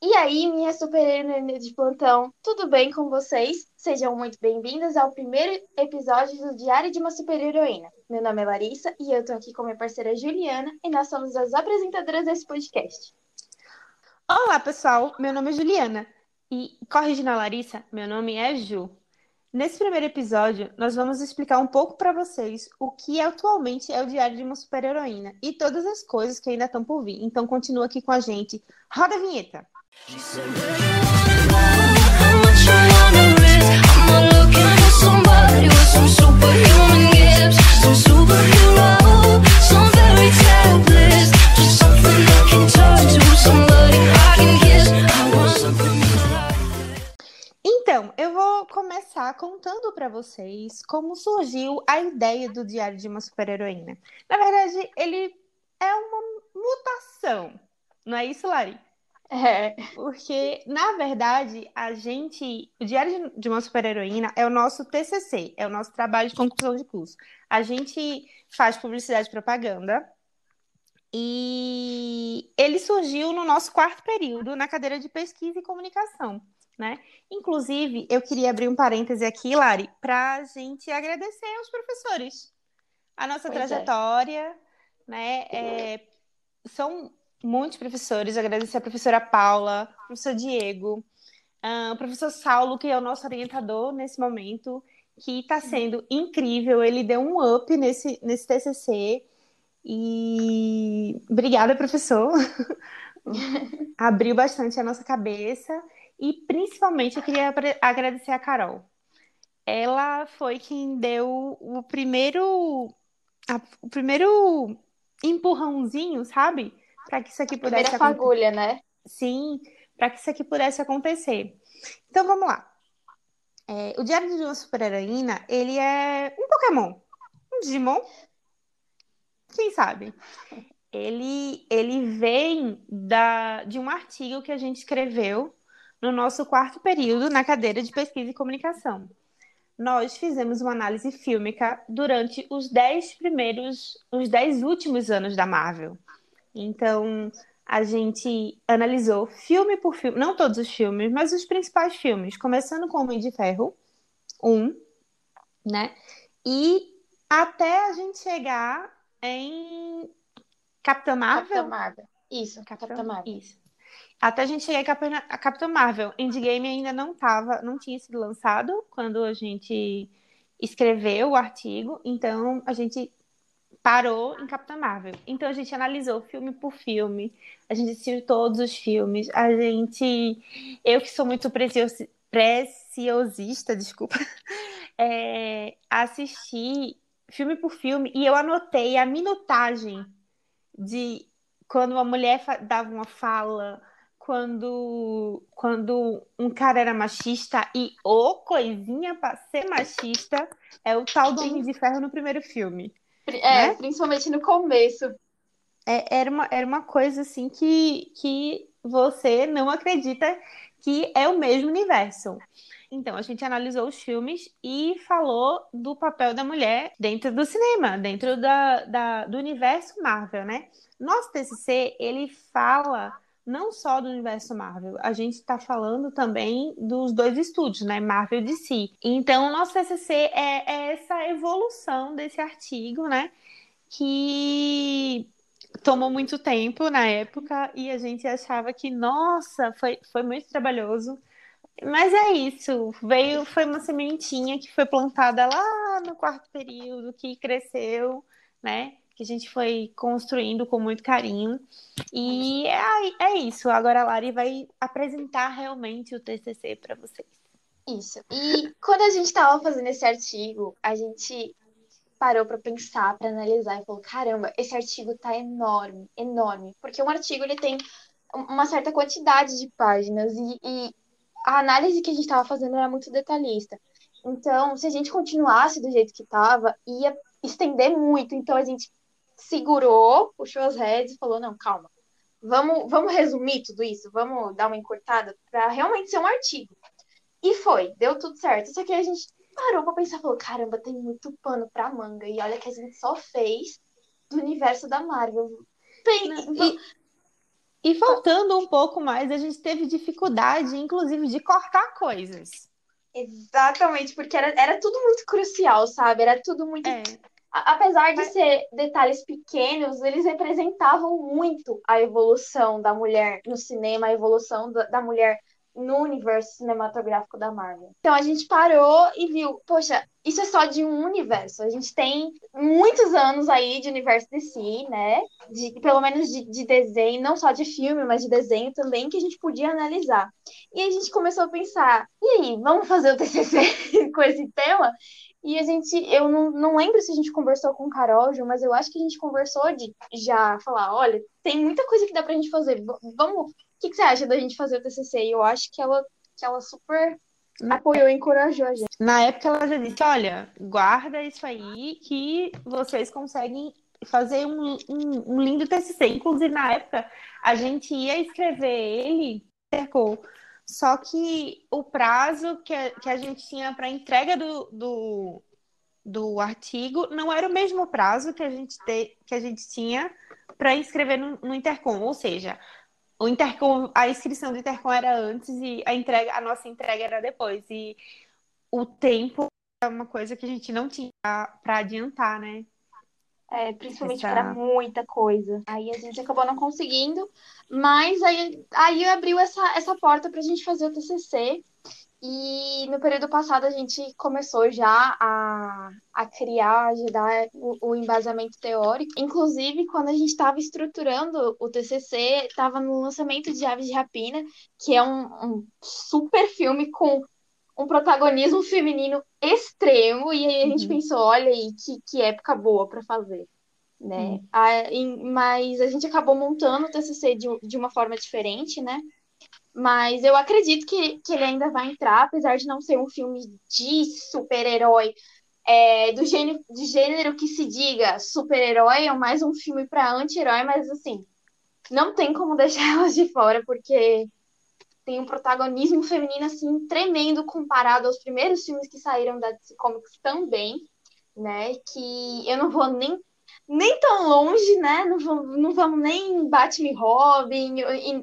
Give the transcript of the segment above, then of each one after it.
E aí, minha super de plantão, tudo bem com vocês? Sejam muito bem-vindos ao primeiro episódio do Diário de uma Super Heroína. Meu nome é Larissa e eu tô aqui com minha parceira Juliana e nós somos as apresentadoras desse podcast. Olá, pessoal. Meu nome é Juliana. E, corrigindo a Larissa, meu nome é Ju. Nesse primeiro episódio, nós vamos explicar um pouco para vocês o que atualmente é o Diário de uma Super-Heroína e todas as coisas que ainda estão por vir. Então, continua aqui com a gente. Roda a vinheta. Somebody I can kiss. I want something Então, eu vou começar contando para vocês como surgiu a ideia do Diário de uma Super-Heroína. Na verdade, ele é uma mutação. Não é isso, Lari? É, Porque, na verdade, a gente. O Diário de uma Super-Heroína é o nosso TCC, é o nosso trabalho de conclusão de curso. A gente faz publicidade e propaganda. E ele surgiu no nosso quarto período, na cadeira de pesquisa e comunicação, né? Inclusive, eu queria abrir um parêntese aqui, Lari, para a gente agradecer aos professores. A nossa Pois é. trajetória, né? é, são muitos professores, agradecer a professora Paula, o professor Diego, ah, o professor Saulo, que é o nosso orientador nesse momento, que está sendo incrível. Ele deu um up nesse, nesse TCC. E obrigada, professor. Abriu bastante a nossa cabeça. E principalmente eu queria agradecer a Carol. Ela foi quem deu o primeiro, a- o primeiro empurrãozinho, sabe? Para que isso aqui pudesse acontecer. fagulha, né? Sim, para que isso aqui pudesse acontecer. Então vamos lá. É, o Diário de uma Super-Heroína, ele é um Pokémon, um Digimon, quem sabe? Ele, ele vem da, de um artigo que a gente escreveu no nosso quarto período na cadeira de pesquisa e comunicação. Nós fizemos uma análise fílmica durante os dez primeiros, os dez últimos anos da Marvel. Então, a gente analisou filme por filme, não todos os filmes, mas os principais filmes, começando com Homem de Ferro 1, né? E até a gente chegar em Capitã Marvel. Capitã Marvel. Isso, Capitã- Capitã Marvel. Isso. Até a gente chegar a Capitã Marvel. Endgame ainda não tava, não tinha sido lançado quando a gente escreveu o artigo, então a gente parou em Capitã Marvel. Então a gente analisou filme por filme, a gente assistiu todos os filmes, a gente. Eu que sou muito preciosi- preciosista, desculpa, é, assisti filme por filme e eu anotei a minutagem de quando uma mulher dava uma fala, quando, quando um cara era machista e o coisinha pra ser machista é o tal do Homem de Ferro no primeiro filme. É, Né? principalmente no começo. É, era uma, era uma coisa assim que, que você não acredita que é o mesmo universo. Então, a gente analisou os filmes e falou do papel da mulher dentro do cinema, dentro da, da- do universo Marvel, né? Nosso TCC, ele fala não só do universo Marvel, a gente está falando também dos dois estúdios, né? Marvel e DC. Então, o nosso TCC é, é essa evolução desse artigo, né? Que tomou muito tempo na época e a gente achava que, nossa, foi, foi muito trabalhoso. Mas é isso, veio, foi uma sementinha que foi plantada lá no quarto período, que cresceu, né? Que a gente foi construindo com muito carinho. E é, é isso. Agora a Lari vai apresentar realmente o TCC para vocês. Isso. E quando a gente estava fazendo esse artigo, a gente parou para pensar, para analisar e falou: caramba, esse artigo tá enorme, enorme. Porque um artigo ele tem uma certa quantidade de páginas e, e a análise que a gente estava fazendo era muito detalhista. Então, se a gente continuasse do jeito que estava, ia estender muito. Então, a gente segurou, puxou as redes e falou: não, calma. Vamos, vamos resumir tudo isso, vamos dar uma encurtada para realmente ser um artigo. E foi, deu tudo certo. Só que a gente parou pra pensar, falou, caramba, tem muito pano pra manga. E olha que a gente só fez do universo da Marvel. Tem, E, e faltando um pouco mais, a gente teve dificuldade, inclusive, de cortar coisas. Exatamente, porque era, era tudo muito crucial, sabe? Era tudo muito. É, Apesar de ser detalhes pequenos, eles representavam muito a evolução da mulher no cinema, a evolução da, mulher no universo cinematográfico da Marvel. Então a gente parou e viu, poxa, isso é só de um universo. A gente tem muitos anos aí de universo DC, né? De, pelo menos de, de desenho, não só de filme, mas de desenho também, que a gente podia analisar. E a gente começou a pensar, e aí, vamos fazer o TCC com esse tema? E a gente, eu não, não lembro se a gente conversou com o Carol, mas eu acho que a gente conversou de já falar, olha, tem muita coisa que dá pra gente fazer. Vamos, o que, que você acha da gente fazer o TCC? E eu acho que ela, que ela super apoiou e encorajou a gente. Na época ela já disse, olha, guarda isso aí que vocês conseguem fazer um, um, um lindo TCC. Inclusive, na época, a gente ia escrever ele, cercou. Só que o prazo que a, que a gente tinha para entrega do, do, do artigo não era o mesmo prazo que a gente, te, que a gente tinha para inscrever no, no Intercom. Ou seja, o Intercom, a inscrição do Intercom era antes e a entrega, a nossa entrega era depois. E o tempo é uma coisa que a gente não tinha para adiantar, né? É, principalmente Essa- para muita coisa. Aí a gente acabou não conseguindo, mas aí, aí abriu essa, essa porta para a gente fazer o TCC. E no período passado a gente começou já a, a criar, ajudar o, o embasamento teórico. Inclusive, quando a gente estava estruturando o TCC, estava no lançamento de Aves de Rapina, que é um, um super filme com um protagonismo feminino extremo. E aí a gente Uhum. pensou, olha aí, que, que época boa para fazer. Né? Hum. A- em- mas a gente acabou montando o TCC de, de uma forma diferente, né? Mas eu acredito que, que ele ainda vai entrar, apesar de não ser um filme de super-herói, é, do gênero, de gênero que se diga super-herói, é mais um filme para anti-herói, mas assim, não tem como deixar elas de fora, porque tem um protagonismo feminino assim tremendo comparado aos primeiros filmes que saíram da DC Comics também, né? Que eu não vou nem nem tão longe, né? Não vamos, não vamos nem Batman e Robin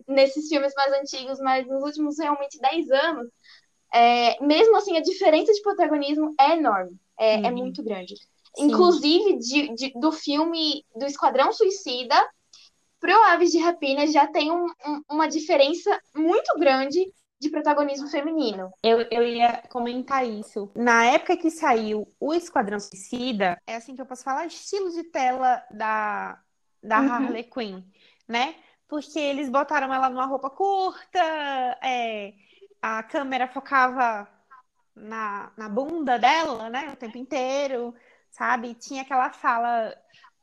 nesses filmes mais antigos, mas nos últimos realmente 10 anos, é, mesmo assim, a diferença de protagonismo é enorme, é, é Uhum. muito grande. Sim. Inclusive, de, de- do filme do Esquadrão Suicida pro Aves de Rapina já tem um- um- uma diferença muito grande de protagonismo feminino. Eu, eu ia comentar isso. Na época que saiu o Esquadrão Suicida, é assim que eu posso falar, estilo de tela da, da Uhum. Harley Quinn, né? Porque eles botaram ela numa roupa curta, é, a câmera focava na, na bunda dela, né? O tempo inteiro, sabe? Tinha aquela fala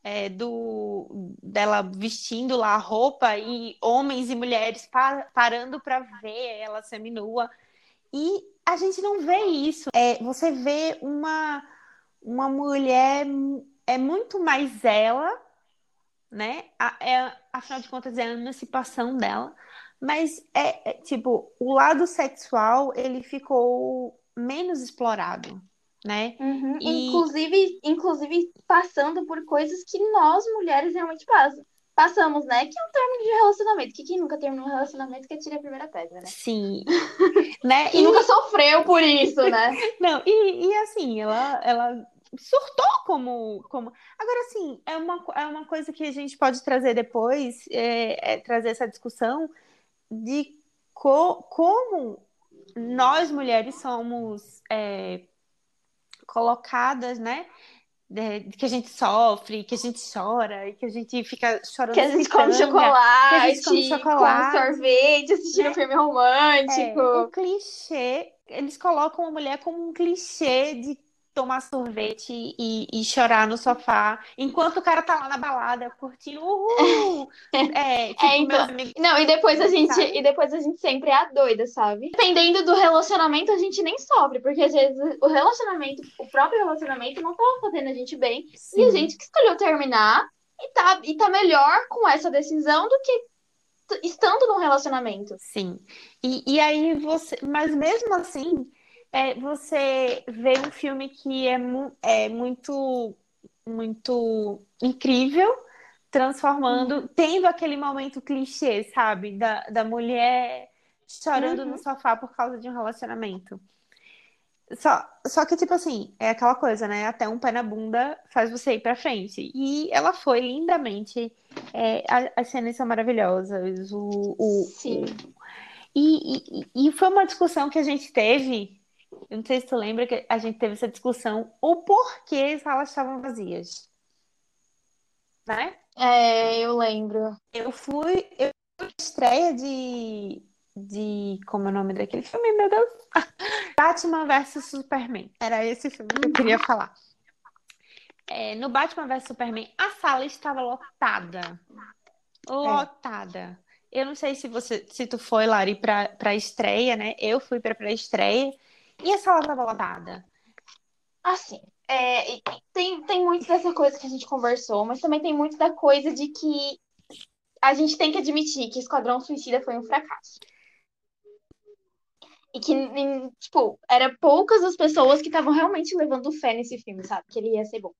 é, do dela vestindo lá a roupa e homens e mulheres pa- parando para ver ela seminua. E a gente não vê isso. É, você vê uma, uma mulher é muito mais ela, né? A- é, afinal de contas, é a emancipação dela. Mas é, é, tipo, o lado sexual ele ficou menos explorado, né? E- Inclusive, inclusive passando por coisas que nós mulheres realmente passam. Passamos, né? Que é um término de relacionamento. Que quem nunca terminou um relacionamento que tira a primeira pedra, né? Sim. né? E- nunca sofreu por isso, né? Não, e, e assim, ela, ela surtou como, como. Agora, assim, é uma, é uma coisa que a gente pode trazer depois, é, é trazer essa discussão de co- como nós mulheres somos é, colocadas, né? De, que a gente sofre, que a gente chora, e que a gente fica chorando Que a gente come chocolate, que a gente come chocolate, come sorvete, assistindo né? filme É, romântico. o clichê, eles colocam a mulher como um clichê de tomar sorvete e, e chorar no sofá, enquanto o cara tá lá na balada curtindo, uhul! É, tipo, É, então, amigos. Não, e depois a gente, Sabe? e depois a gente sempre é a doida, sabe? Dependendo do relacionamento, a gente nem sofre, porque às vezes o relacionamento, o próprio relacionamento não tava fazendo a gente bem, e a Sim. gente que escolheu terminar e tá, e tá melhor com essa decisão do que estando num relacionamento. Sim. E, e aí você. Mas mesmo assim, é você vê um filme que é, mu é muito, muito incrível, transformando, tendo aquele momento clichê, sabe? Da, da mulher chorando no Uhum. sofá por causa de um relacionamento. Só, só que, tipo assim, é aquela coisa, né? Até um pé na bunda faz você ir pra frente. E ela foi lindamente. é, a- as cenas são maravilhosas. O, o, Sim. e, e, e foi uma discussão que a gente teve. Eu não sei se tu lembra que a gente teve essa discussão, o porquê as salas estavam vazias. Né? É, eu lembro. Eu fui. Eu fui estreia de. De. Como é o nome daquele filme, meu Deus? Batman vs Superman. Era esse filme que eu queria falar. É, no Batman vs Superman, a sala estava lotada. Lotada. Eu não sei se você, se tu foi, Lari, pra, pra estreia, né? Eu fui pra pré-estreia e a sala estava lotada. Assim, é, tem, tem muito dessa coisa que a gente conversou, mas também tem muito da coisa de que a gente tem que admitir que Esquadrão Suicida foi um fracasso. E que, em- tipo, era poucas as pessoas que estavam realmente levando fé nesse filme, sabe? Que ele ia ser bom.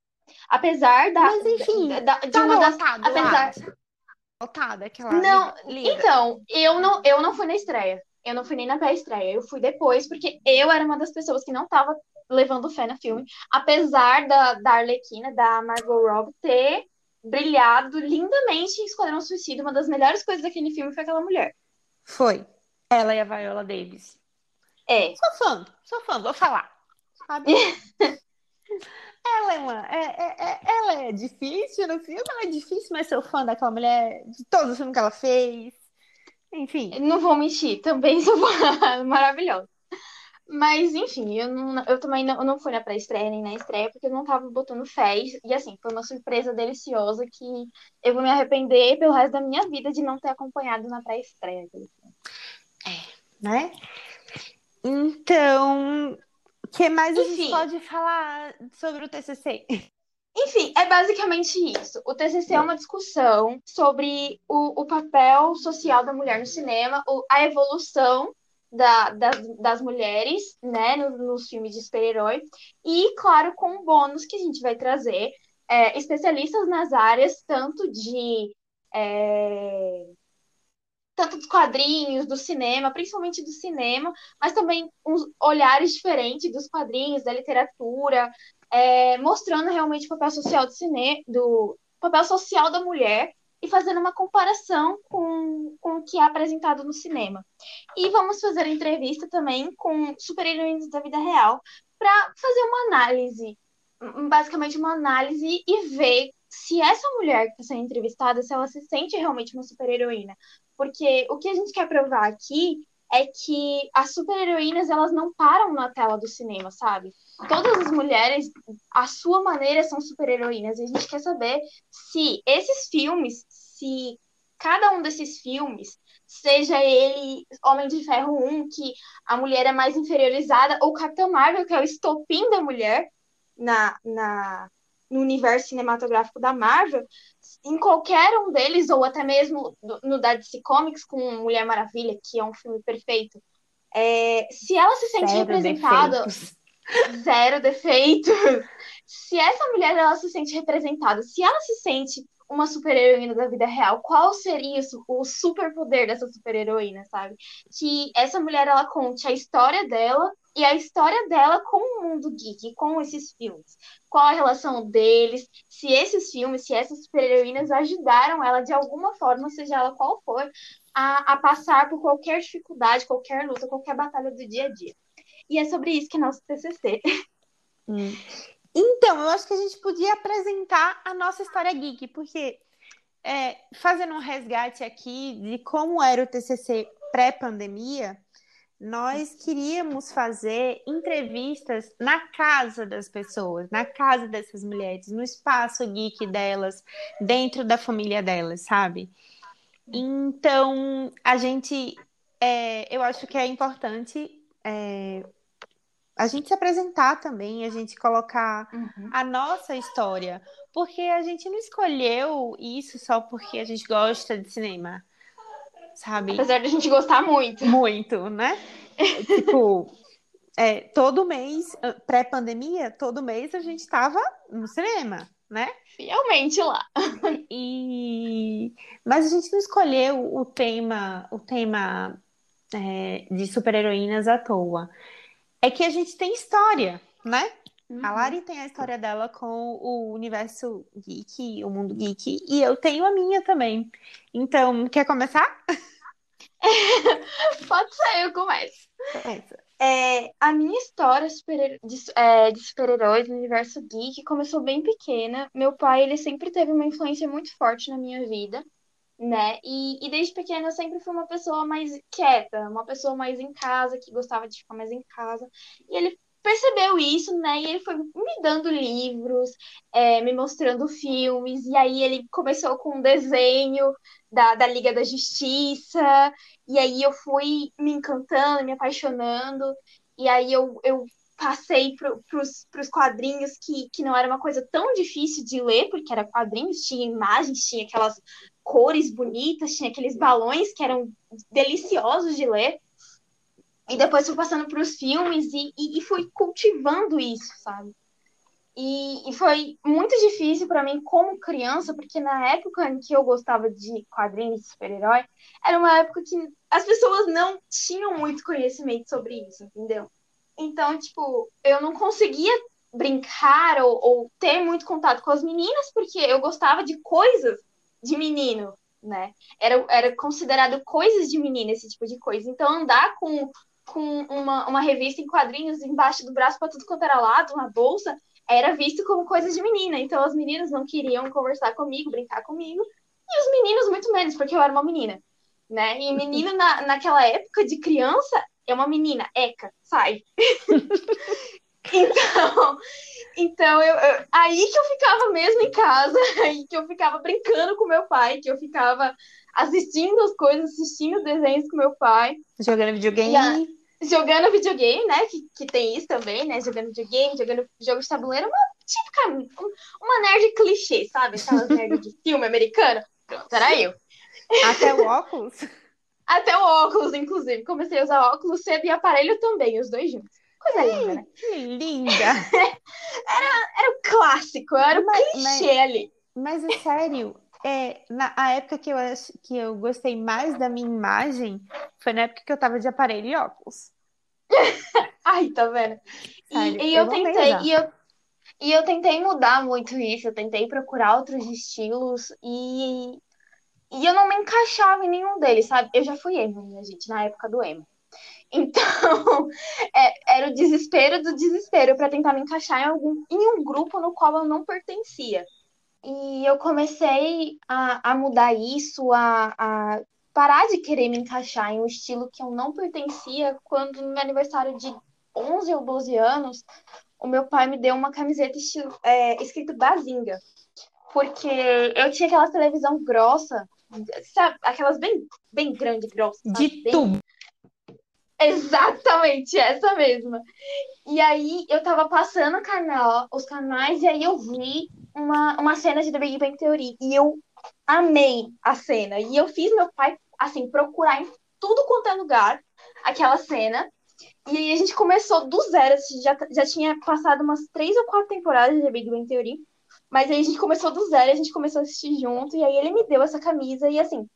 Apesar da, Mas, enfim, da- de Tava uma das. lotado apesar- aquela Não. Então, eu não, eu não fui na estreia. Eu não fui nem na pré-estreia. Eu fui depois, porque eu era uma das pessoas que não tava levando fé no filme. Apesar da, da Arlequina, da Margot Robbie, ter brilhado lindamente em Esquadrão Suicida. Uma das melhores coisas daquele filme foi aquela mulher. Foi. Ela e a Viola Davis. É. Sou fã, sou fã, vou falar. Sabe? ela é uma. É, é- é- ela é difícil no filme, ela é difícil, mas sou fã daquela mulher, de todos os filmes que ela fez. Enfim. Não vou mentir, também sou maravilhosa. Mas, enfim, eu, não, eu também não, não fui na pré-estreia nem na estreia, porque eu não tava botando fé. E, assim, foi uma surpresa deliciosa que eu vou me arrepender pelo resto da minha vida de não ter acompanhado na pré-estreia. né? Então, o que mais a gente Enfim. pode falar sobre o TCC? Enfim, é basicamente isso. O TCC é uma discussão sobre o, o papel social da mulher no cinema, o- a evolução da- das, das mulheres, né, no- nos filmes de super-herói. E, claro, com um bônus que a gente vai trazer é, especialistas nas áreas, tanto de. é, tanto dos quadrinhos, do cinema, principalmente do cinema, mas também uns olhares diferentes dos quadrinhos, da literatura, é, mostrando realmente o papel social do cinema, do papel social da mulher e fazendo uma comparação com, com o que é apresentado no cinema. E vamos fazer entrevista também com super-heroínas da vida real para fazer uma análise, basicamente uma análise e ver se essa mulher que está sendo entrevistada, se ela se sente realmente uma super-heroína. Porque o que a gente quer provar aqui é que as super-heroínas, elas não param na tela do cinema, sabe? Todas as mulheres, à sua maneira, são super-heroínas. E a gente quer saber se esses filmes, se cada um desses filmes, seja ele Homem de Ferro 1, que a mulher é mais inferiorizada, ou Capitão Marvel, que é o estopim da mulher na, na, no universo cinematográfico da Marvel, em qualquer um deles, ou até mesmo no da DC Comics com Mulher Maravilha, que é um filme perfeito, é, se ela se sente Zero representada, defeitos. zero defeitos. Se essa mulher ela se sente representada, se ela se sente uma super-heroína da vida real, qual seria o su- o superpoder dessa super-heroína, sabe? Que essa mulher ela conte a história dela e a história dela com o mundo geek, com esses filmes. Qual a relação deles? Se esses filmes, se essas super-heroínas ajudaram ela de alguma forma, seja ela qual for, a, a passar por qualquer dificuldade, qualquer luta, qualquer batalha do dia a dia. E é sobre isso que é nosso TCC. Hum. Então, eu acho que a gente podia apresentar a nossa história geek, porque é, fazendo um resgate aqui de como era o TCC pré-pandemia, nós queríamos fazer entrevistas na casa das pessoas, na casa dessas mulheres, no espaço geek delas, dentro da família delas, sabe? Então, a gente, é, eu acho que é importante é, a gente se apresentar também, a gente colocar a nossa história, porque a gente não escolheu isso só porque a gente gosta de cinema, sabe? Apesar de a gente gostar muito. Muito, né? tipo, é, todo mês, ah, pré-pandemia, todo mês a gente estava no cinema, né? Fielmente lá. E mas a gente não escolheu o tema, o tema é, de super-heroínas à toa. É que a gente tem história, né? A Lari tem a história dela com o universo geek, o mundo geek, e eu tenho a minha também. Então, quer começar? Pode ser, eu começo. Começa. É, a minha história de, é, de super-heróis no universo geek começou bem pequena. Meu pai, ele sempre teve uma influência muito forte na minha vida, né? E, e desde pequena eu sempre fui uma pessoa mais quieta, uma pessoa mais em casa, que gostava de ficar mais em casa. E ele percebeu isso, né? E ele foi me dando livros, é, me mostrando filmes, e aí ele começou com um desenho da, da Liga da Justiça. E aí eu fui me encantando, me apaixonando, e aí eu, eu passei para os quadrinhos que, que não era uma coisa tão difícil de ler, porque era quadrinhos, tinha imagens, tinha aquelas cores bonitas, tinha aqueles balões que eram deliciosos de ler. E depois fui passando para os filmes e, e, e fui cultivando isso, sabe? E, e foi muito difícil para mim como criança, porque na época em que eu gostava de quadrinhos de super-herói, era uma época que as pessoas não tinham muito conhecimento sobre isso, entendeu? Então, tipo, eu não conseguia brincar ou, ou ter muito contato com as meninas, porque eu gostava de coisas de menino, né? Era, era considerado coisas de menina, esse tipo de coisa. Então, andar com, com uma, uma revista em quadrinhos embaixo do braço para tudo quanto era lado, uma bolsa, era visto como coisa de menina. Então, as meninas não queriam conversar comigo, brincar comigo, e os meninos muito menos, porque eu era uma menina, né? E menino na, naquela época de criança é uma menina, eca, sai. então, então eu, eu- aí que eu ficava mesmo em casa, aí que eu ficava brincando com meu pai, que eu ficava assistindo as coisas, assistindo os desenhos com meu pai, Jogando videogame. Jogando videogame, né? Que, que tem isso também, né? Jogando videogame, jogando jogo de tabuleiro, uma típica, um- uma nerd clichê, sabe? Aquelas nerds de filme americano. Pronto, era eu. Até o óculos. Até o óculos, inclusive. Comecei a usar óculos cedo e aparelho também, os dois juntos. Coisa linda, né? Que linda! Era o clássico, era o Mas- clichê ali. Mas é sério, é, na a época que eu, que eu gostei mais da minha imagem foi na época que eu tava de aparelho e óculos. Ai, tá vendo? E, Sério, e eu eu a tentei, e eu, e eu tentei mudar muito isso, eu tentei procurar outros estilos e, e eu não me encaixava em nenhum deles, sabe? Eu já fui emo, minha gente, na época do emo. Então, é- era o desespero do desespero para tentar me encaixar em algum, em um grupo no qual eu não pertencia. E eu comecei a, a mudar isso, a, a parar de querer me encaixar em um estilo que eu não pertencia quando no meu aniversário de 11 ou 12 anos, o meu pai me deu uma camiseta estilo, é, escrito Bazinga. Porque eu tinha aquela televisão grossa, sabe? Aquelas bem, bem grande, grossa? De Bem- tubo. Exatamente, essa mesma. E aí eu tava passando canal, os canais, e aí eu vi uma, uma cena de The Big Bang Theory. E eu amei a cena. E eu fiz meu pai, assim, procurar em tudo quanto é lugar aquela cena. E aí a gente começou do zero. A gente já, já tinha passado umas três ou quatro temporadas de The Big Bang Theory. Mas aí a gente começou do zero, a gente começou a assistir junto. E aí ele me deu essa camisa. E assim,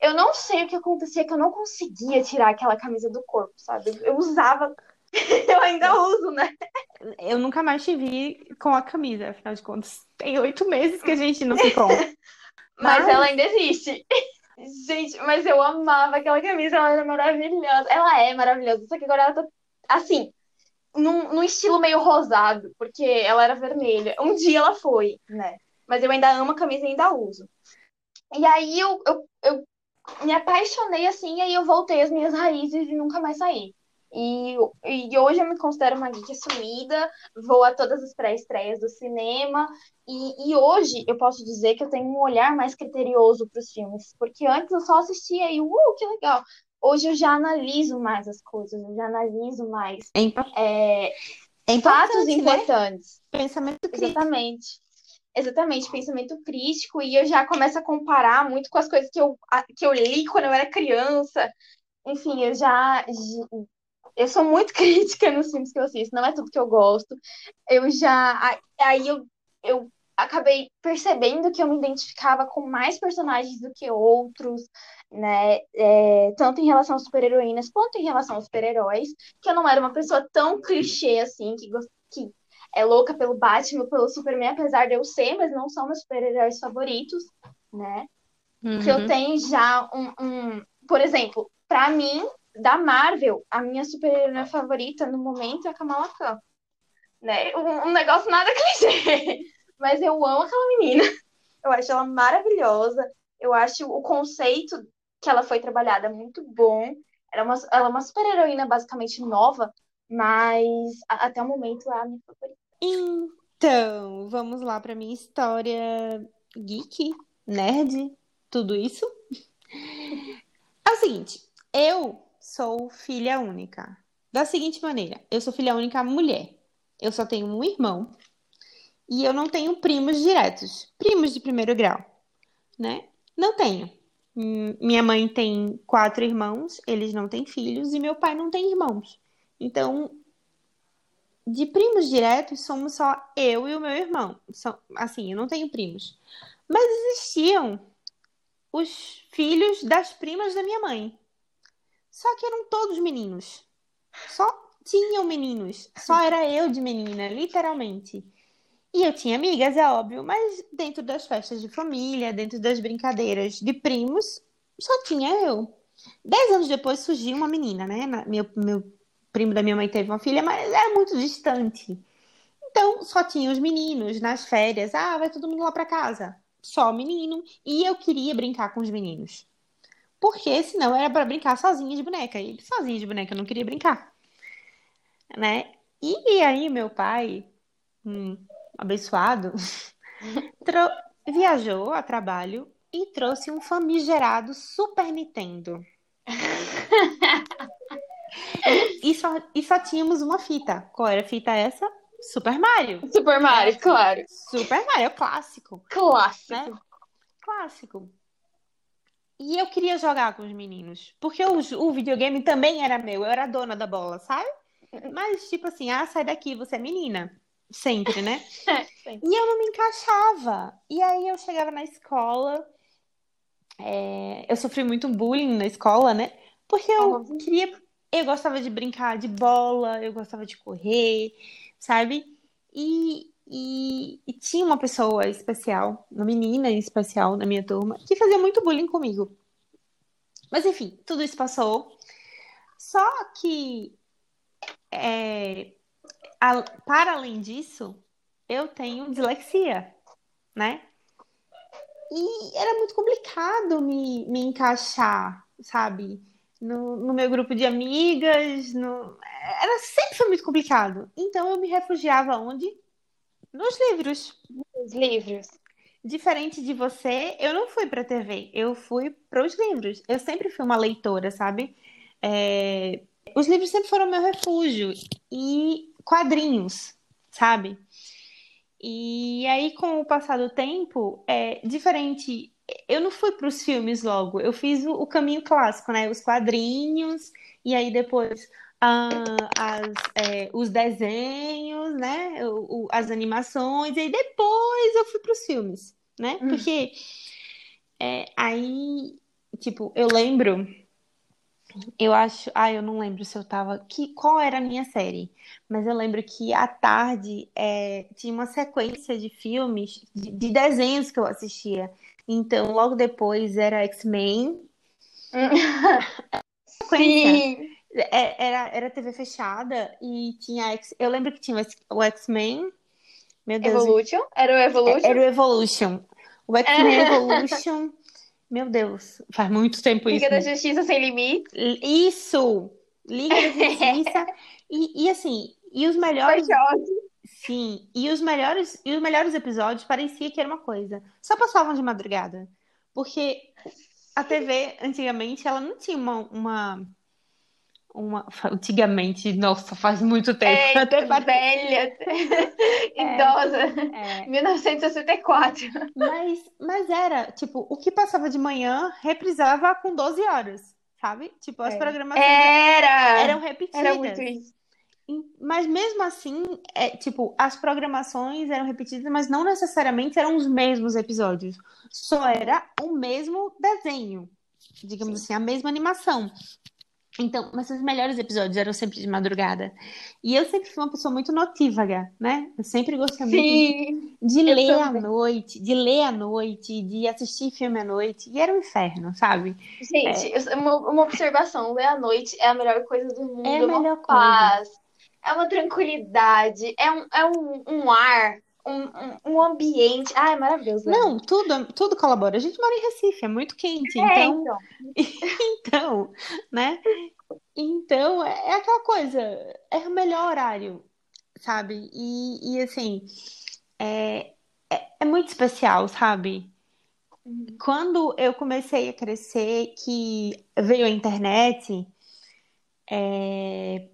eu não sei o que acontecia, que eu não conseguia tirar aquela camisa do corpo, sabe? Eu usava. Eu ainda uso, né? Eu nunca mais te vi com a camisa, afinal de contas. Tem oito meses que a gente não se encontra. Mas Mas- ela ainda existe. Gente, mas eu amava aquela camisa, ela era maravilhosa. Ela é maravilhosa, só que agora ela tá assim, num, num estilo meio rosado, porque ela era vermelha. Um dia ela foi, né? Mas eu ainda amo a camisa e ainda uso. E aí eu, eu, eu me apaixonei assim, e aí eu voltei às minhas raízes e nunca mais saí. E, e hoje eu me considero uma geek assumida, vou a todas as pré-estreias do cinema, e, e hoje eu posso dizer que eu tenho um olhar mais criterioso para os filmes, porque antes eu só assistia e, uh, que legal. Hoje eu já analiso mais as coisas, eu já analiso mais É, é, é fatos né? importantes. Pensamento crítico. Exatamente. Exatamente, pensamento crítico, e eu já começo a comparar muito com as coisas que eu, que eu li quando eu era criança. Enfim, eu já, eu sou muito crítica nos filmes que eu assisto, não é tudo que eu gosto. Eu já. Aí eu, eu acabei percebendo que eu me identificava com mais personagens do que outros, né? É, tanto em relação às super-heroínas quanto em relação aos super-heróis, que eu não era uma pessoa tão clichê assim, que, que é louca pelo Batman, pelo Superman, apesar de eu ser, mas não são meus super-heróis favoritos, né? Uhum. Que eu tenho já um, um... Por exemplo, para mim, da Marvel, a minha super-heroína favorita no momento é a Kamala Khan. Né? Um, um negócio nada clichê. Mas eu amo aquela menina. Eu acho ela maravilhosa. Eu acho o conceito que ela foi trabalhada muito bom. Ela é uma, ela é uma super-heroína basicamente nova, mas a, até o momento é a minha favorita. Então, vamos lá para minha história geek, nerd, tudo isso. É o seguinte, eu sou filha única. Da seguinte maneira, eu sou filha única mulher. Eu só tenho um irmão e eu não tenho primos diretos, primos de primeiro grau, né? Não tenho. Hum, Minha mãe tem quatro irmãos, eles não têm filhos e meu pai não tem irmãos. Então, de primos diretos, somos só eu e o meu irmão. São, assim, eu não tenho primos. Mas existiam os filhos das primas da minha mãe. Só que eram todos meninos. Só tinham meninos. Só era eu de menina, literalmente. E eu tinha amigas, é óbvio, mas dentro das festas de família, dentro das brincadeiras de primos, só tinha eu. Dez anos depois surgiu uma menina, né? Meu, meu primo da minha mãe teve uma filha, mas era muito distante. Então, só tinha os meninos nas férias. Ah, vai todo mundo lá pra casa. Só menino. E eu queria brincar com os meninos. Porque senão era pra brincar sozinha de boneca. E sozinha de boneca eu não queria brincar, né? E aí meu pai, hum, abençoado, viajou a trabalho e trouxe um famigerado Super Nintendo. E só, e só tínhamos uma fita. Qual era a fita essa? Super Mario. Super Mario, claro. Super Mario, é o clássico, Clássico. né? Clássico. E eu queria jogar com os meninos, porque o, o videogame também era meu, eu era dona da bola, sabe? Mas, tipo assim, ah, sai daqui, você é menina. Sempre, né? Sim. E eu não me encaixava. E aí eu chegava na escola, é, eu sofri muito bullying na escola, né? Porque eu queria, eu gostava de brincar de bola, eu gostava de correr, sabe? E, e, e tinha uma pessoa especial, uma menina especial na minha turma, que fazia muito bullying comigo. Mas enfim, tudo isso passou. Só que, é, a- para além disso, eu tenho dislexia, né? E era muito complicado me, me encaixar, sabe? No, no meu grupo de amigas, no... era sempre foi muito complicado. Então eu me refugiava onde? Nos livros. Os livros. Diferente de você, eu não fui para TV, eu fui para os livros. Eu sempre fui uma leitora, sabe? É, Os livros sempre foram meu refúgio e quadrinhos, sabe? E aí, com o passar do tempo, é diferente. Eu não fui para os filmes logo, eu fiz o, o caminho clássico, né? Os quadrinhos, e aí depois ah, as, é, os desenhos, né? O- o- as animações, e depois eu fui para os filmes, né? Hum. Porque é, aí, tipo, eu lembro, eu acho, ah, eu não lembro se eu tava, que, qual era a minha série, mas eu lembro que à tarde é, tinha uma sequência de filmes, de, de desenhos que eu assistia. Então, logo depois era X-Men, Sim. É- Era, era TV fechada e tinha. X- Eu lembro que tinha o X-Men. Meu Deus. Evolution. Era o Evolution. Era o Evolution. O X-Men Evolution. Meu Deus, faz muito tempo isso. Liga da Justiça Sem Limites. Isso! Liga da Justiça. E, e assim, e os melhores. Sim, e os melhores, e os melhores episódios parecia que era uma coisa. Só passavam de madrugada. Porque a TV, antigamente, ela não tinha uma, uma, uma- Antigamente, nossa, faz muito tempo. É, Até pare- velha. Idosa. É, 1964. mas, mas era, tipo, o que passava de manhã reprisava com 12 horas. sabe? Tipo, as É. programações Era! eram repetidas. Era muito isso. Mas mesmo assim, é, tipo, as programações eram repetidas, mas não necessariamente eram os mesmos episódios. Só era o mesmo desenho, digamos assim, a mesma animação. Então, mas os melhores episódios eram sempre de madrugada. E eu sempre fui uma pessoa muito notívaga, né? Eu sempre gostei muito de eu ler à também. noite, de ler à noite, de assistir filme à noite. E era um inferno, sabe? Gente, eu- uma, uma observação, ler à noite é a melhor coisa do mundo, É a é uma melhor coisa. paz, é uma tranquilidade, é um, é um, um ar, um, um, ambiente. Ah, é maravilhoso. à Não, tudo, tudo colabora. A gente mora em Recife, é muito quente, É, então então. Então, né? Então, é é aquela coisa, é o melhor horário, sabe? E, e assim, é, é, é muito especial, sabe? Quando eu comecei a crescer, que veio a internet, é,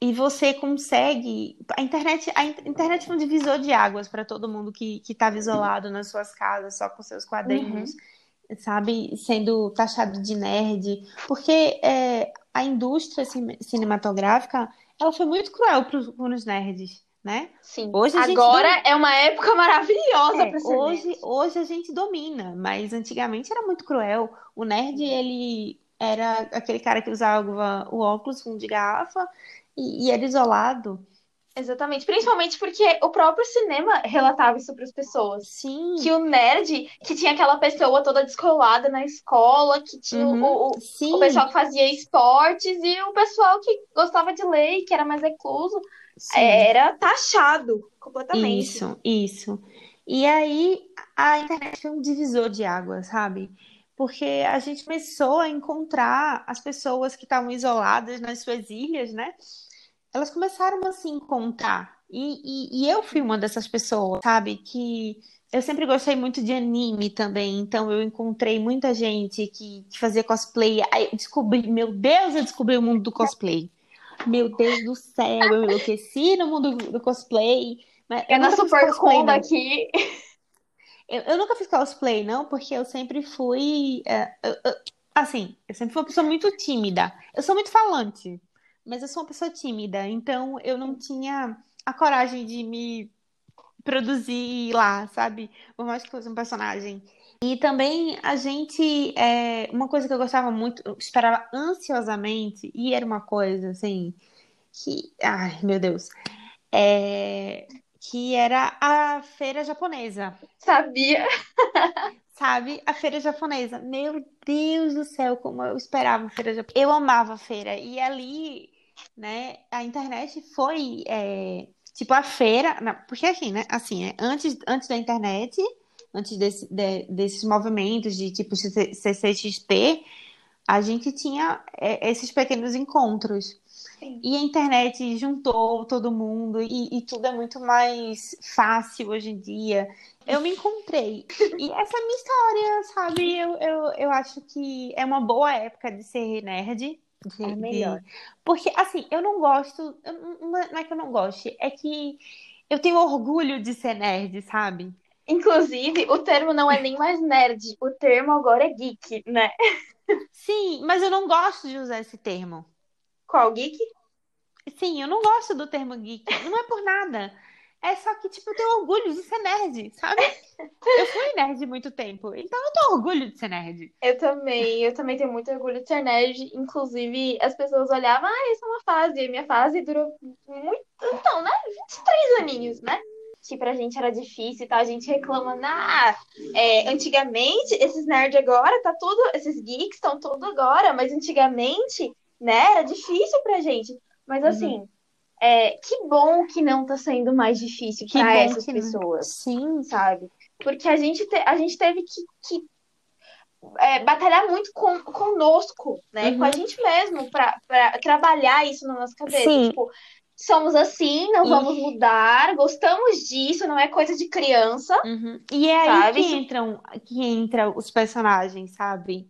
e você consegue. A internet, a in- internet foi um divisor de águas para todo mundo que que estava isolado nas suas casas, só com seus quadrinhos, sabe? Sendo taxado de nerd. Porque é, a indústria cine- cinematográfica ela foi muito cruel para os nerds, né? Sim. Hoje Agora é uma época maravilhosa É, para ser hoje, nerd. hoje a gente domina, mas antigamente era muito cruel. O nerd, ele era aquele cara que usava o óculos fundo de garrafa e, e era isolado. Exatamente. Principalmente porque o próprio cinema relatava isso para as pessoas. Sim, Que o nerd, que tinha aquela pessoa toda descolada na escola, que tinha o- Uhum. o, o, sim, o pessoal que fazia esportes e o pessoal que gostava de ler que era mais recluso, sim. era taxado completamente. Isso, isso. E aí a internet foi um divisor de águas, sabe? Porque a gente começou a encontrar as pessoas que estavam isoladas nas suas ilhas, né? Elas começaram a se encontrar. E, e, e eu fui uma dessas pessoas, sabe? Que eu sempre gostei muito de anime também. Então eu encontrei muita gente que, que fazia cosplay. Aí eu descobri, meu Deus, eu descobri o mundo do cosplay. Meu Deus do céu, eu enlouqueci no mundo do cosplay. Mas É eu Combo não. aqui. Eu, eu nunca fiz cosplay, não, porque eu sempre fui. é, assim, eu sempre fui uma pessoa muito tímida. Eu sou muito falante, mas eu sou uma pessoa tímida, então eu não tinha a coragem de me produzir lá, sabe? Por mais que fosse um personagem. E também a gente. é, uma coisa que eu gostava muito, eu esperava ansiosamente, e era uma coisa assim, que. Ai, meu Deus. É, que era a feira japonesa. Sabia? Sabe? A feira japonesa. Meu Deus do céu, como eu esperava a feira japonesa. Eu amava a feira. E ali, né, a internet foi, é, tipo, a feira. porque assim, né? Assim, é, antes, antes da internet, antes desse- de- desses movimentos de tipo CC CCXP, a gente tinha é, esses pequenos encontros. Sim. E a internet juntou todo mundo e, e tudo é muito mais fácil hoje em dia. Eu me encontrei. E essa é a minha história, sabe? Eu, eu, eu acho que é uma boa época de ser nerd. de- É a de- melhor. Porque, assim, eu não gosto. eu é não é que eu não goste, é que eu tenho orgulho de ser nerd, sabe? Inclusive, o termo não é nem mais nerd, o termo agora é geek, né? Sim, mas eu não gosto de usar esse termo. Qual geek? Sim, eu não gosto do termo geek. Não é por nada. É só que, tipo, eu tenho orgulho de ser nerd, sabe? Eu fui nerd muito tempo, então eu tenho orgulho de ser nerd. Eu também, eu também tenho muito orgulho de ser nerd. Inclusive, as pessoas olhavam, ah, isso é uma fase. E a minha fase durou muito, então, né? 23 aninhos, né? Que pra gente era difícil e tal. A gente reclama, ah, é, antigamente, esses nerds agora, tá tudo, esses geeks estão tudo agora, mas antigamente, né, era difícil pra gente. Mas Uhum. assim, é, que bom que não tá sendo mais difícil bom essas pessoas Sim, sabe? Porque a gente, te- a gente teve que, que, é, batalhar muito com, conosco, né? Uhum. Com a gente mesmo, pra, pra trabalhar isso na nossa cabeça. Sim. Tipo, somos assim, não vamos mudar, gostamos disso, não é coisa de criança. Uhum. E é aí Sabe? que entram, que entra os personagens, sabe?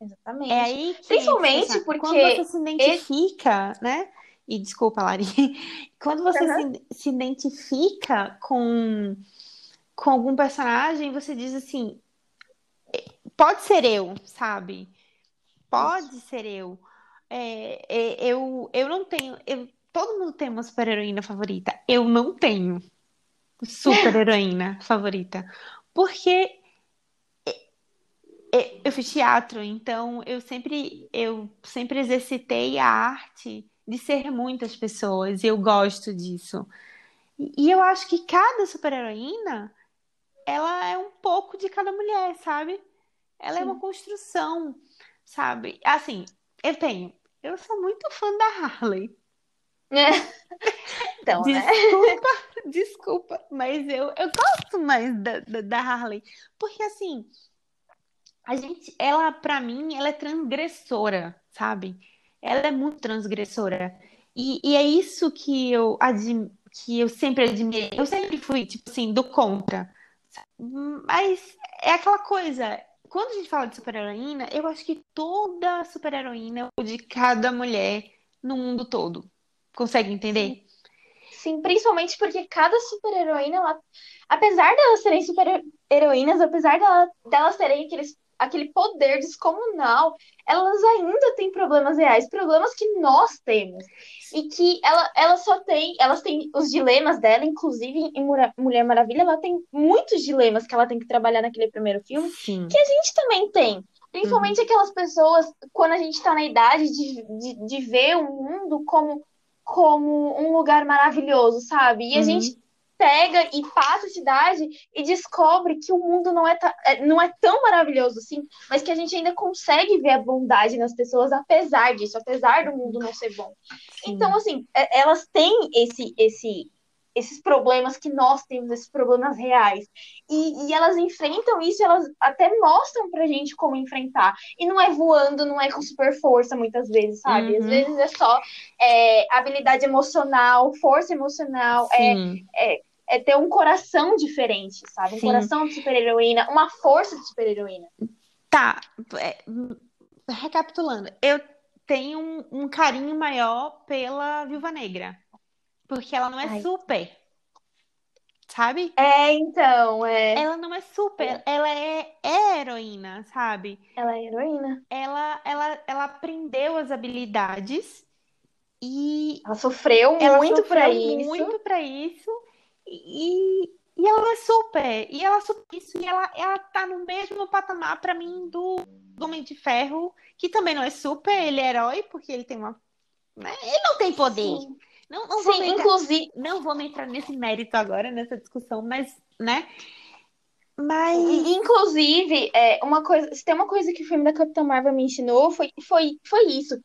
Exatamente. É aí que Principalmente entra, porque quando você se identifica, né? E desculpa, Lari. Quando você Uhum. se, se identifica com, com algum personagem, você diz assim, pode ser eu, sabe? pode ser eu. É, é, eu, eu não tenho. Eu, todo mundo tem uma super-heroína favorita. Eu não tenho super-heroína favorita. Porque é, eu fiz teatro, então eu sempre, eu sempre exercitei a arte de ser muitas pessoas, e eu gosto disso. E, eu acho que cada super-heroína, ela é um pouco de cada mulher, sabe? Ela é uma Sim. construção, sabe? Assim, eu tenho. Eu sou muito fã da Harley. Então, né? Desculpa, desculpa, mas eu, eu gosto mais da, da, da Harley. Porque assim, a gente, ela, pra mim, ela é transgressora, sabe? Ela é muito transgressora. E, e é isso que eu, admi- que eu sempre admirei. Eu sempre fui, tipo assim, do contra. Mas é aquela coisa. Quando a gente fala de super-heroína, eu acho que toda super-heroína é de cada mulher no mundo todo. Consegue entender? Sim, principalmente porque cada super-heroína, ela, apesar delas serem super-heroínas, apesar dela- delas terem aqueles, aquele poder descomunal, elas ainda têm problemas reais, problemas que nós temos. E que ela, ela só tem, elas têm os dilemas dela, inclusive em Mulher Maravilha, ela tem muitos dilemas que ela tem que trabalhar naquele primeiro filme, Sim. que a gente também tem. Principalmente aquelas pessoas, quando a gente tá na idade de, de, de ver o mundo como, como um lugar maravilhoso, sabe? E a Uhum. gente pega e passa a cidade e descobre que o mundo não é, ta- é- não é tão maravilhoso assim, mas que a gente ainda consegue ver a bondade nas pessoas, apesar disso, apesar do mundo não ser bom. Sim. Então, assim, é- elas têm esse, esse, esses problemas que nós temos, esses problemas reais. E, e elas enfrentam isso, elas até mostram pra gente como enfrentar. E não é voando, não é com super força, muitas vezes, sabe? Às Uhum. vezes é só é, habilidade emocional, força emocional, é, Sim. é ter um coração diferente, sabe? Um Sim. coração de super-heroína, uma força de super-heroína. Tá, é, recapitulando, eu tenho um, um carinho maior pela Viúva Negra, porque ela não é Ai. super, sabe? É, então, é, Ela não é super, ela é, é heroína, sabe? ela é heroína. Ela, ela, ela aprendeu as habilidades e Ela sofreu ela muito pra sofreu isso. muito pra isso e, e ela não é super, e ela super isso, e ela, ela tá no mesmo patamar pra mim do, do Homem de Ferro, que também não é super, ele é herói, porque ele tem uma. né? Ele não tem poder. Sim, Não, não Sim, entrar, inclusive, não vou entrar nesse mérito agora, nessa discussão, mas, né? Mas. E, Inclusive, é, uma coisa, se tem uma coisa que o filme da Capitã Marvel me ensinou, foi, foi, foi isso.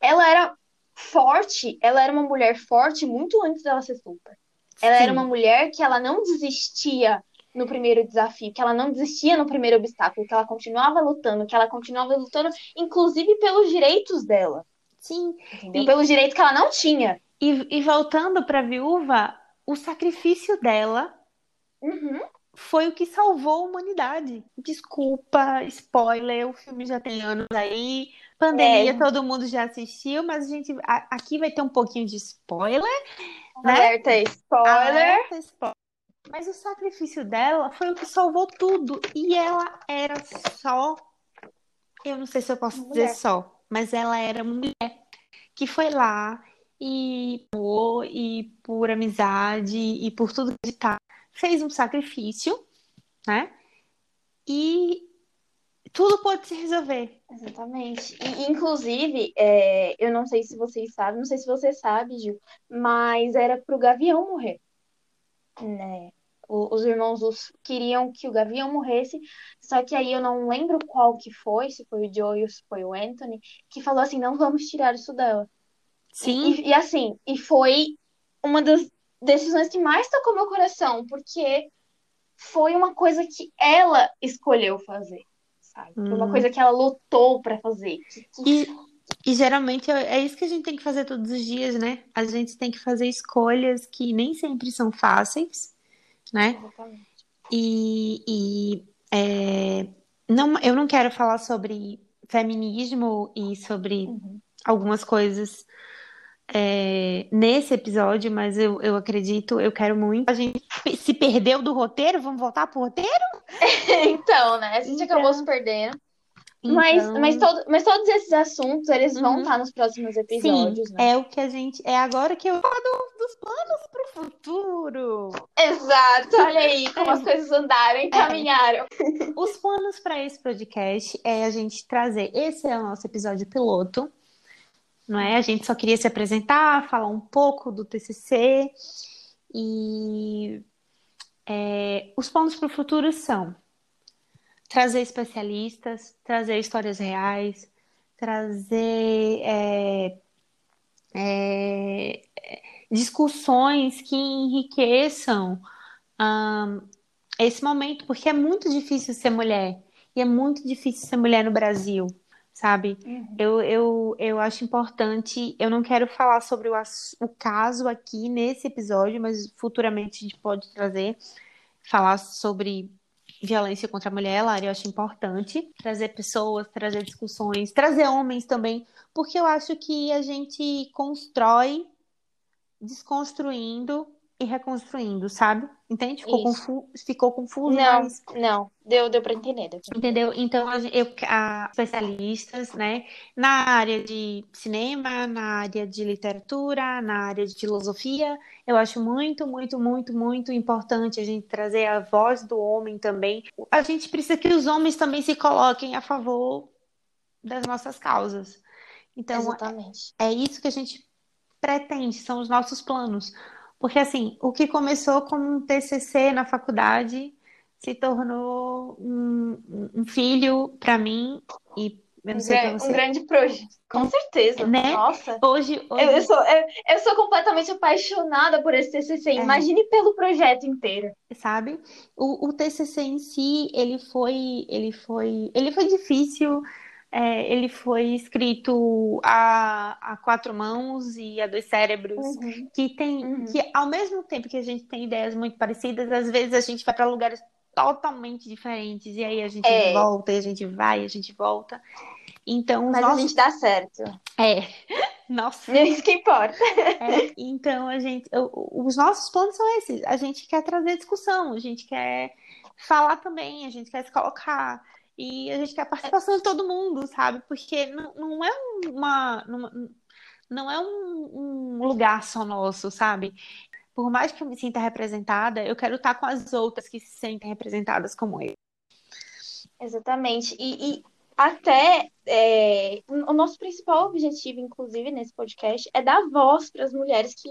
Ela era forte, ela era uma mulher forte muito antes dela ser super. Ela era Sim. uma mulher que ela não desistia no primeiro desafio, que ela não desistia no primeiro obstáculo, que ela continuava lutando, que ela continuava lutando, inclusive pelos direitos dela, Sim. E- Pelos direitos que ela não tinha. E, e voltando pra viúva, o sacrifício dela Uhum. foi o que salvou a humanidade. Desculpa, spoiler, o filme já tem anos aí, pandemia, É. todo mundo já assistiu, mas a gente a- aqui vai ter um pouquinho de spoiler, né? Alerta, spoiler. Alerta, spoiler. Mas o sacrifício dela foi o que salvou tudo. E ela era só. Eu não sei se eu posso Uma dizer mulher. só, mas ela era mulher que foi lá e por, e por amizade e por tudo que tá, fez um sacrifício, né? E tudo pode se resolver. Exatamente. E, inclusive, é, eu não sei se vocês sabem, não sei se você sabe, Gil, mas era pro Gavião morrer. Né? O- os irmãos queriam que o Gavião morresse, só que aí eu não lembro qual que foi, se foi o Joey ou se foi o Anthony, que falou assim, não vamos tirar isso dela. Sim, E, e assim, e foi uma das decisões que mais tocou meu coração, porque foi uma coisa que ela escolheu fazer, sabe? Foi uma Hum. coisa que ela lutou pra fazer. E, e geralmente é é isso que a gente tem que fazer todos os dias, né? A gente tem que fazer escolhas que nem sempre são fáceis, né? Exatamente. E, e, é, não, eu não quero falar sobre feminismo e sobre Uhum. algumas coisas é, nesse episódio, mas eu, eu acredito, eu quero muito. A gente se perdeu do roteiro, vamos voltar pro roteiro? Então, né? A gente Então. acabou se perdendo. Mas, Então- mas, todo, mas todos esses assuntos, eles vão Uhum. estar nos próximos episódios, Sim, né? é o que a gente. É agora que eu falo do- dos planos para o futuro. Exato, olha aí como É. as coisas andaram e caminharam. Os planos para esse podcast é a gente trazer. Esse é o nosso episódio piloto, não é? A gente só queria se apresentar, falar um pouco do TCC e é, os planos para o futuro são trazer especialistas, trazer histórias reais, trazer é, é, discussões que enriqueçam ahn, esse momento, porque é muito difícil ser mulher e é muito difícil ser mulher no Brasil, sabe? Eu, eu, eu acho importante. Eu não quero falar sobre o, o caso aqui nesse episódio, mas futuramente a gente pode trazer, falar sobre violência contra a mulher, Lara. Eu acho importante trazer pessoas, trazer discussões, trazer homens também, porque eu acho que a gente constrói desconstruindo e reconstruindo, sabe? Entende? Ficou, confu ficou confuso, Não, mas não, deu, deu pra entender. Deu pra entender. Entendeu? Então, eu, a, especialistas, né, na área de cinema, na área de literatura, na área de filosofia, eu acho muito, muito, muito, muito importante a gente trazer a voz do homem também. A gente precisa que os homens também se coloquem a favor das nossas causas. Então, Exatamente. é isso que a gente pretende, são os nossos planos. Porque, assim, o que começou como um TCC na faculdade se tornou um, um filho para mim e eu não Um, sei um você. grande projeto. Com certeza. Né? Nossa. Hoje, Eu, eu hoje, sou, eu, eu sou completamente apaixonada por esse TCC. É. Imagine pelo projeto inteiro. sabe? O, o TCC em si, ele foi, ele foi, ele foi difícil. É, ele foi escrito a, a quatro mãos e a dois cérebros. que tem Uhum. que ao mesmo tempo que a gente tem ideias muito parecidas, às vezes a gente vai para lugares totalmente diferentes e aí a gente É. volta e a gente vai, a gente volta. Então, Mas a nossos gente dá certo. é, nossa, É isso que importa. é, então a gente, os nossos planos são esses. A gente quer trazer discussão, a gente quer falar também, a gente quer se colocar. E a gente quer a participação de todo mundo, sabe? Porque não, não é uma, numa- não é um, um lugar só nosso, sabe? Por mais que eu me sinta representada, eu quero estar com as outras que se sentem representadas como eu. Exatamente. E, e até é, o nosso principal objetivo, inclusive, nesse podcast, é dar voz para as mulheres que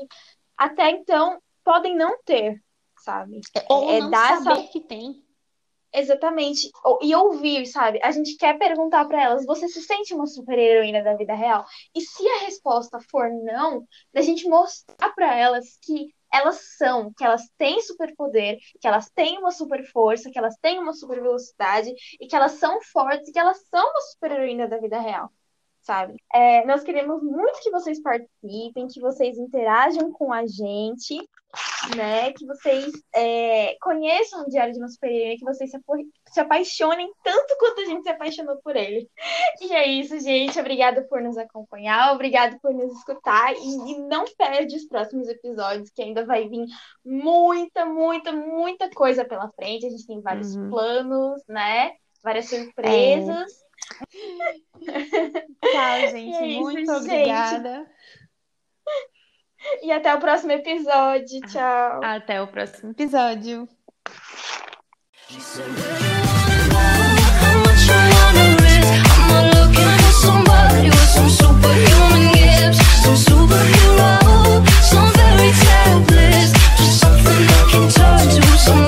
até então podem não ter, sabe? Ou É não dar saber essa- que tem. Exatamente. E ouvir, sabe? A gente quer perguntar para elas: você se sente uma super-heroína da vida real? E se a resposta for não, da gente mostrar para elas que elas são, que elas têm superpoder, que elas têm uma super força, que elas têm uma super velocidade e que elas são fortes e que elas são uma super-heroína da vida real. Sabe? É, nós queremos muito que vocês participem, que vocês interajam com a gente, né? Que vocês é, conheçam o Diário de uma Superior, que vocês se, se apaixonem tanto quanto a gente se apaixonou por ele. E é isso, gente. Obrigada por nos acompanhar, obrigada por nos escutar. E, e não perde os próximos episódios, que ainda vai vir muita, muita, muita coisa pela frente. A gente tem vários Uhum. planos, né? Várias surpresas. Tchau, gente. É isso, Muito gente. obrigada. E até o próximo episódio. Tchau. Até o próximo episódio. some